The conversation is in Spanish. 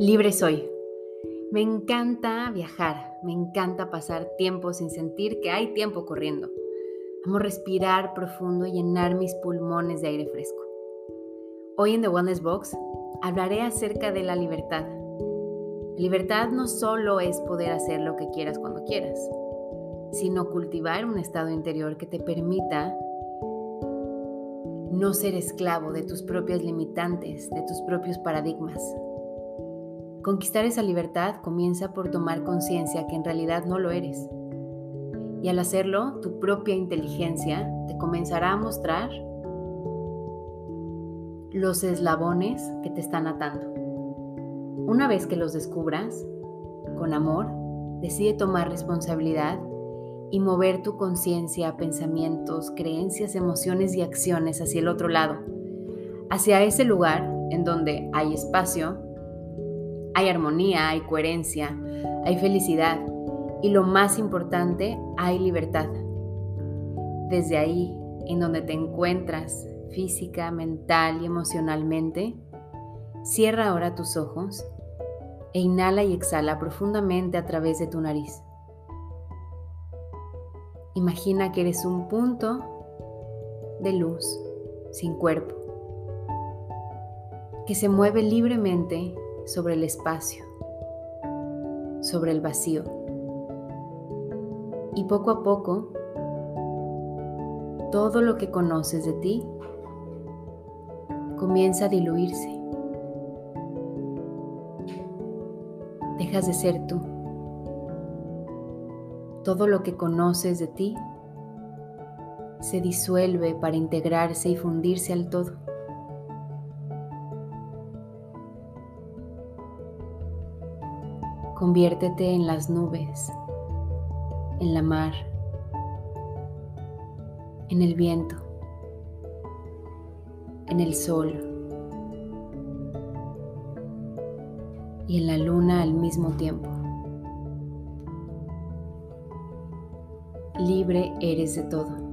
Libre soy. Me encanta viajar, me encanta pasar tiempo sin sentir que hay tiempo corriendo. Amo respirar profundo y llenar mis pulmones de aire fresco. Hoy en The Wellness Box hablaré acerca de la libertad. Libertad no solo es poder hacer lo que quieras cuando quieras, sino cultivar un estado interior que te permita no ser esclavo de tus propias limitantes, de tus propios paradigmas, Conquistar esa libertad comienza por tomar conciencia que en realidad no lo eres. Y al hacerlo, tu propia inteligencia te comenzará a mostrar los eslabones que te están atando. Una vez que los descubras, con amor, decide tomar responsabilidad y mover tu conciencia, pensamientos, creencias, emociones y acciones hacia el otro lado, hacia ese lugar en donde hay espacio, hay armonía, hay coherencia, hay felicidad y lo más importante, hay libertad. Desde ahí, en donde te encuentras física, mental y emocionalmente, cierra ahora tus ojos e inhala y exhala profundamente a través de tu nariz. Imagina que eres un punto de luz sin cuerpo, que se mueve libremente sobre el espacio, sobre el vacío. Y poco a poco, todo lo que conoces de ti comienza a diluirse. Dejas de ser tú. Todo lo que conoces de ti se disuelve para integrarse y fundirse al todo. Conviértete en las nubes, en la mar, en el viento, en el sol y en la luna al mismo tiempo. Libre eres de todo.